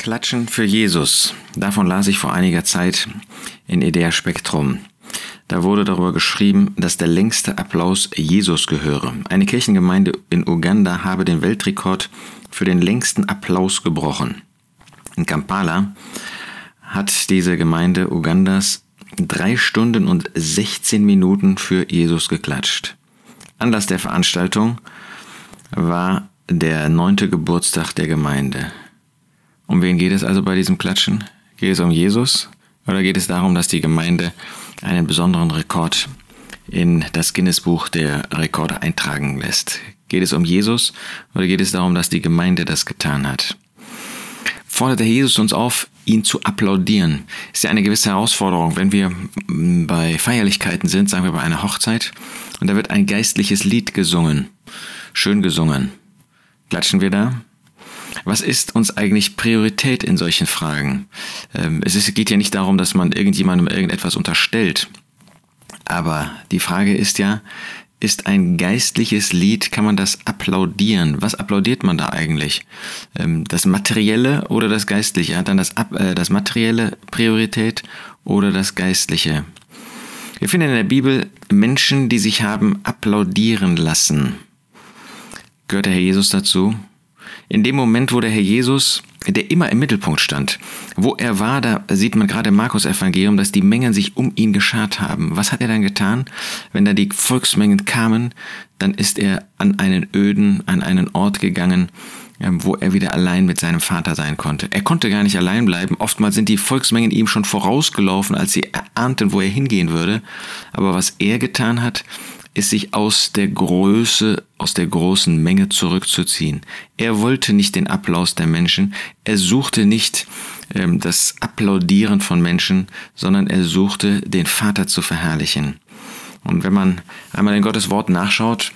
Klatschen für Jesus. Davon las ich vor einiger Zeit in Idea Spektrum. Da wurde darüber geschrieben, dass der längste Applaus Jesus gehöre. Eine Kirchengemeinde in Uganda habe den Weltrekord für den längsten Applaus gebrochen. In Kampala hat diese Gemeinde Ugandas drei Stunden und 16 Minuten für Jesus geklatscht. Anlass der Veranstaltung war der neunte Geburtstag der Gemeinde. Um wen geht es also bei diesem Klatschen? Geht es um Jesus oder geht es darum, dass die Gemeinde einen besonderen Rekord in das Guinness-Buch der Rekorde eintragen lässt? Geht es um Jesus oder geht es darum, dass die Gemeinde das getan hat? Fordert der Jesus uns auf, ihn zu applaudieren? Ist ja eine gewisse Herausforderung, wenn wir bei Feierlichkeiten sind, sagen wir bei einer Hochzeit, und da wird ein geistliches Lied gesungen, schön gesungen. Klatschen wir da? Was ist uns eigentlich Priorität in solchen Fragen? Ähm, es geht ja nicht darum, dass man irgendjemandem irgendetwas unterstellt. Aber die Frage ist ja, ist ein geistliches Lied, kann man das applaudieren? Was applaudiert man da eigentlich? Ähm, das Materielle oder das Geistliche? Hat dann das, äh, das Materielle Priorität oder das Geistliche? Wir finden in der Bibel Menschen, die sich haben applaudieren lassen. Gehört der Herr Jesus dazu? In dem Moment, wo der Herr Jesus, der immer im Mittelpunkt stand, wo er war, da sieht man gerade im Markus Evangelium, dass die Mengen sich um ihn geschart haben. Was hat er dann getan? Wenn da die Volksmengen kamen, dann ist er an einen öden, an einen Ort gegangen, ähm, wo er wieder allein mit seinem Vater sein konnte. Er konnte gar nicht allein bleiben. Oftmals sind die Volksmengen ihm schon vorausgelaufen, als sie erahnten, wo er hingehen würde. Aber was er getan hat, ist sich aus der Größe, aus der großen Menge zurückzuziehen. Er wollte nicht den Applaus der Menschen, er suchte nicht ähm, das Applaudieren von Menschen, sondern er suchte den Vater zu verherrlichen. Und wenn man einmal in Gottes Wort nachschaut,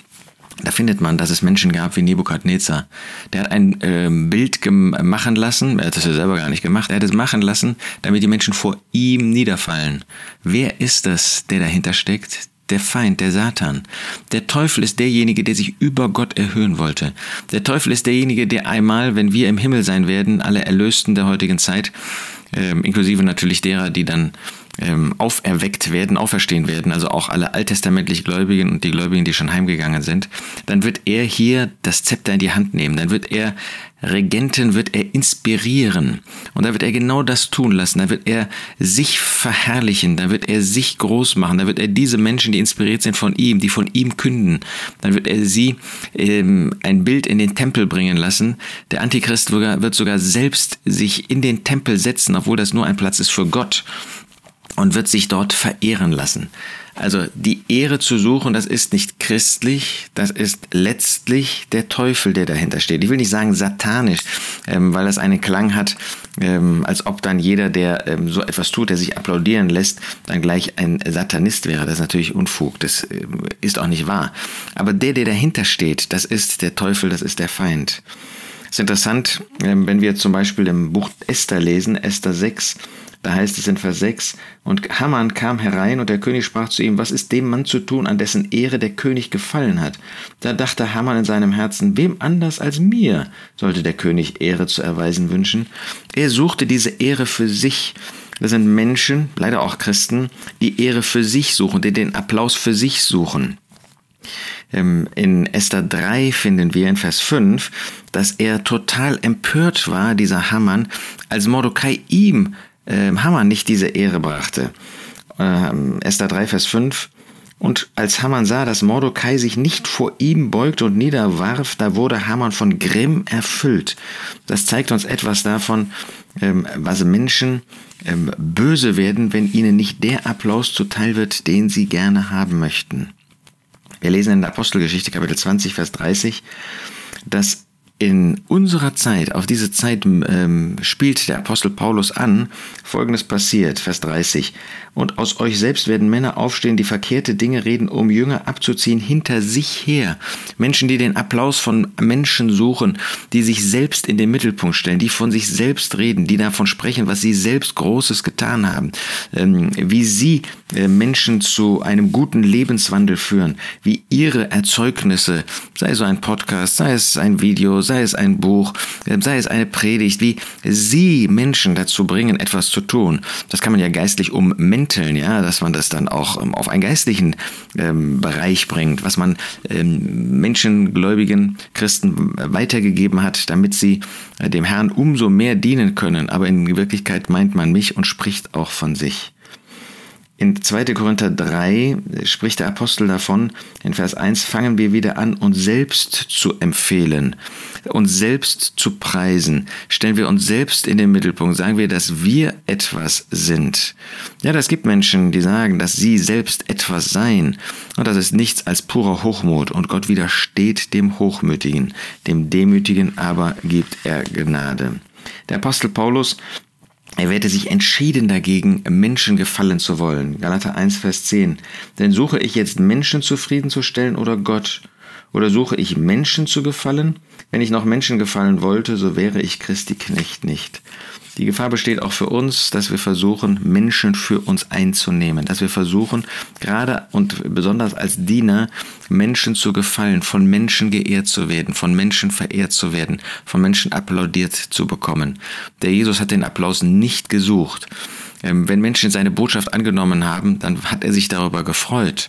da findet man, dass es Menschen gab wie Nebukadnezar. Der hat ein äh, Bild machen lassen, er hat es ja selber gar nicht gemacht, er hat es machen lassen, damit die Menschen vor ihm niederfallen. Wer ist das, der dahinter steckt? Der Feind, der Satan. Der Teufel ist derjenige, der sich über Gott erhöhen wollte. Der Teufel ist derjenige, der einmal, wenn wir im Himmel sein werden, alle Erlösten der heutigen Zeit, ähm, inklusive natürlich derer, die dann ähm, auferweckt werden, auferstehen werden, also auch alle alttestamentlich Gläubigen und die Gläubigen, die schon heimgegangen sind, dann wird er hier das Zepter in die Hand nehmen, dann wird er Regenten, wird er inspirieren. Und da wird er genau das tun lassen, da wird er sich verherrlichen, da wird er sich groß machen, da wird er diese Menschen, die inspiriert sind von ihm, die von ihm künden, dann wird er sie ähm, ein Bild in den Tempel bringen lassen. Der Antichrist wird sogar selbst sich in den Tempel setzen, obwohl das nur ein Platz ist für Gott und wird sich dort verehren lassen. Also die Ehre zu suchen, das ist nicht christlich, das ist letztlich der Teufel, der dahinter steht. Ich will nicht sagen satanisch, ähm, weil das einen Klang hat, ähm, als ob dann jeder, der ähm, so etwas tut, der sich applaudieren lässt, dann gleich ein Satanist wäre. Das ist natürlich Unfug, das ähm, ist auch nicht wahr. Aber der, der dahinter steht, das ist der Teufel, das ist der Feind. Es ist interessant, ähm, wenn wir zum Beispiel im Buch Esther lesen, Esther 6, da heißt es in Vers 6, und Haman kam herein und der König sprach zu ihm, was ist dem Mann zu tun, an dessen Ehre der König gefallen hat? Da dachte Haman in seinem Herzen, wem anders als mir sollte der König Ehre zu erweisen wünschen? Er suchte diese Ehre für sich. Das sind Menschen, leider auch Christen, die Ehre für sich suchen, die den Applaus für sich suchen. Ähm, in Esther 3 finden wir in Vers 5, dass er total empört war, dieser Haman, als Mordecai ihm äh, Haman nicht diese Ehre brachte. Ähm, Esther 3, Vers 5. Und als Haman sah, dass Mordecai sich nicht vor ihm beugte und niederwarf, da wurde Haman von Grimm erfüllt. Das zeigt uns etwas davon, ähm, was Menschen ähm, böse werden, wenn ihnen nicht der Applaus zuteil wird, den sie gerne haben möchten. Wir lesen in der Apostelgeschichte Kapitel 20, Vers 30, dass in unserer Zeit, auf diese Zeit ähm, spielt der Apostel Paulus an, folgendes passiert, Vers 30. Und aus euch selbst werden Männer aufstehen, die verkehrte Dinge reden, um Jünger abzuziehen hinter sich her. Menschen, die den Applaus von Menschen suchen, die sich selbst in den Mittelpunkt stellen, die von sich selbst reden, die davon sprechen, was sie selbst Großes getan haben, ähm, wie sie äh, Menschen zu einem guten Lebenswandel führen, wie ihre Erzeugnisse, sei es so ein Podcast, sei es ein Video, sei es ein Buch, äh, sei es eine Predigt, wie sie Menschen dazu bringen, etwas zu tun. Das kann man ja geistlich ummänteln, ja, dass man das dann auch ähm, auf einen geistlichen ähm, Bereich bringt, was man ähm, menschengläubigen Christen weitergegeben hat, damit sie äh, dem Herrn umso mehr dienen können. Aber in Wirklichkeit meint man mich und spricht auch von sich. In 2. Korinther 3 spricht der Apostel davon, in Vers 1 fangen wir wieder an, uns selbst zu empfehlen, uns selbst zu preisen. Stellen wir uns selbst in den Mittelpunkt, sagen wir, dass wir etwas sind. Ja, das gibt Menschen, die sagen, dass sie selbst etwas seien. Und das ist nichts als purer Hochmut. Und Gott widersteht dem Hochmütigen, dem Demütigen aber gibt er Gnade. Der Apostel Paulus er wehrte sich entschieden dagegen, Menschen gefallen zu wollen. Galater 1, Vers 10. Denn suche ich jetzt Menschen zufriedenzustellen oder Gott? Oder suche ich Menschen zu gefallen? Wenn ich noch Menschen gefallen wollte, so wäre ich Christi Knecht nicht. Die Gefahr besteht auch für uns, dass wir versuchen, Menschen für uns einzunehmen, dass wir versuchen, gerade und besonders als Diener, Menschen zu gefallen, von Menschen geehrt zu werden, von Menschen verehrt zu werden, von Menschen applaudiert zu bekommen. Der Jesus hat den Applaus nicht gesucht. Ähm, wenn Menschen seine Botschaft angenommen haben, dann hat er sich darüber gefreut.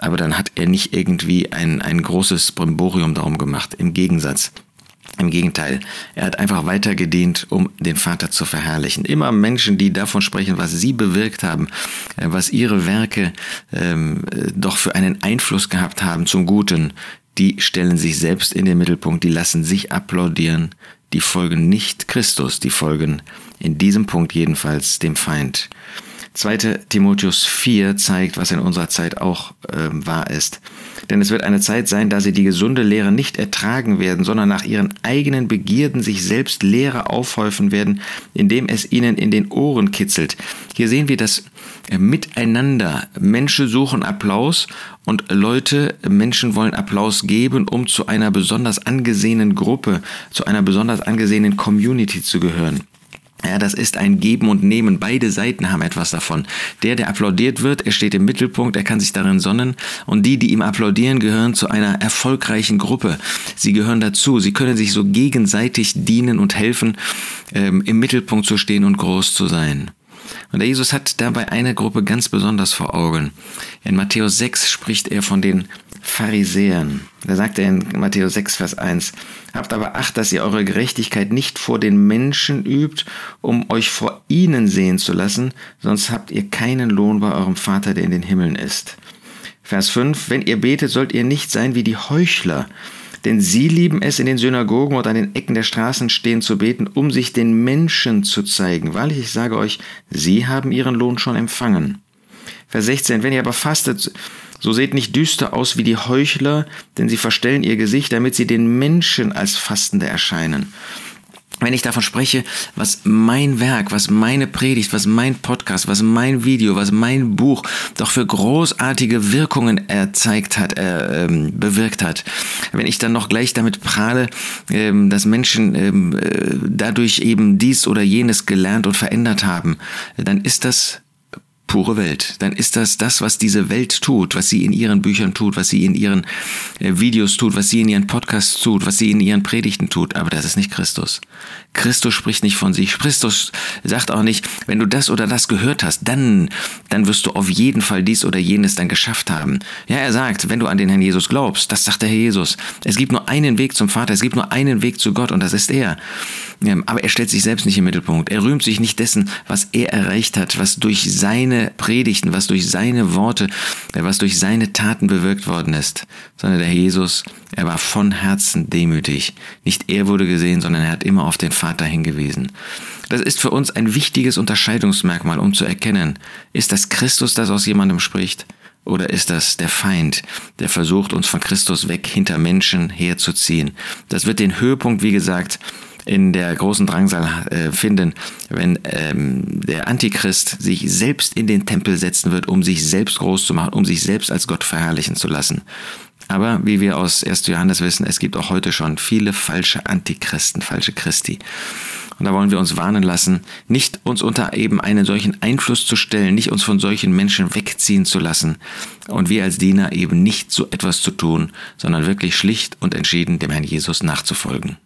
Aber dann hat er nicht irgendwie ein, ein großes Brimborium darum gemacht. Im Gegensatz. Im Gegenteil, er hat einfach weiter gedient, um den Vater zu verherrlichen. Immer Menschen, die davon sprechen, was sie bewirkt haben, äh, was ihre Werke ähm, äh, doch für einen Einfluss gehabt haben zum Guten, die stellen sich selbst in den Mittelpunkt, die lassen sich applaudieren, die folgen nicht Christus, die folgen in diesem Punkt jedenfalls dem Feind. 2. Timotheus 4 zeigt, was in unserer Zeit auch äh, wahr ist. Denn es wird eine Zeit sein, da sie die gesunde Lehre nicht ertragen werden, sondern nach ihren eigenen Begierden sich selbst Lehre aufhäufen werden, indem es ihnen in den Ohren kitzelt. Hier sehen wir das äh, Miteinander. Menschen suchen Applaus und Leute, Menschen wollen Applaus geben, um zu einer besonders angesehenen Gruppe, zu einer besonders angesehenen Community zu gehören. Ja, das ist ein Geben und Nehmen. Beide Seiten haben etwas davon. Der, der applaudiert wird, er steht im Mittelpunkt, er kann sich darin sonnen. Und die, die ihm applaudieren, gehören zu einer erfolgreichen Gruppe. Sie gehören dazu. Sie können sich so gegenseitig dienen und helfen, ähm, im Mittelpunkt zu stehen und groß zu sein. Und der Jesus hat dabei eine Gruppe ganz besonders vor Augen. In Matthäus 6 spricht er von den Pharisäern. Da sagt er in Matthäus 6, Vers 1, Habt aber Acht, dass ihr eure Gerechtigkeit nicht vor den Menschen übt, um euch vor ihnen sehen zu lassen, sonst habt ihr keinen Lohn bei eurem Vater, der in den Himmeln ist. Vers 5, Wenn ihr betet, sollt ihr nicht sein wie die Heuchler, denn sie lieben es, in den Synagogen und an den Ecken der Straßen stehen zu beten, um sich den Menschen zu zeigen. Wahrlich, ich sage euch, sie haben ihren Lohn schon empfangen. Vers 16, wenn ihr aber fastet, so seht nicht düster aus wie die Heuchler, denn sie verstellen ihr Gesicht, damit sie den Menschen als Fastende erscheinen. Wenn ich davon spreche, was mein Werk, was meine Predigt, was mein Podcast, was mein Video, was mein Buch doch für großartige Wirkungen erzeigt hat, äh, ähm, bewirkt hat. Wenn ich dann noch gleich damit prahle, ähm, dass Menschen ähm, äh, dadurch eben dies oder jenes gelernt und verändert haben, dann ist das pure Welt. Dann ist das das, was diese Welt tut, was sie in ihren Büchern tut, was sie in ihren äh, Videos tut, was sie in ihren Podcasts tut, was sie in ihren Predigten tut. Aber das ist nicht Christus. Christus spricht nicht von sich. Christus sagt auch nicht, wenn du das oder das gehört hast, dann, dann wirst du auf jeden Fall dies oder jenes dann geschafft haben. Ja, er sagt, wenn du an den Herrn Jesus glaubst, das sagt der Herr Jesus. Es gibt nur einen Weg zum Vater, es gibt nur einen Weg zu Gott und das ist er. Aber er stellt sich selbst nicht im Mittelpunkt. Er rühmt sich nicht dessen, was er erreicht hat, was durch seine Predigten, was durch seine Worte, was durch seine Taten bewirkt worden ist, sondern der Jesus, er war von Herzen demütig. Nicht er wurde gesehen, sondern er hat immer auf den Vater hingewiesen. Das ist für uns ein wichtiges Unterscheidungsmerkmal, um zu erkennen, ist das Christus, das aus jemandem spricht? Oder ist das der Feind, der versucht, uns von Christus weg hinter Menschen herzuziehen? Das wird den Höhepunkt, wie gesagt, in der großen Drangsal äh, finden, wenn ähm, der Antichrist sich selbst in den Tempel setzen wird, um sich selbst groß zu machen, um sich selbst als Gott verherrlichen zu lassen. Aber wie wir aus 1. Johannes wissen, es gibt auch heute schon viele falsche Antichristen, falsche Christi. Und da wollen wir uns warnen lassen, nicht uns unter eben einen solchen Einfluss zu stellen, nicht uns von solchen Menschen wegziehen zu lassen und wir als Diener eben nicht so etwas zu tun, sondern wirklich schlicht und entschieden dem Herrn Jesus nachzufolgen.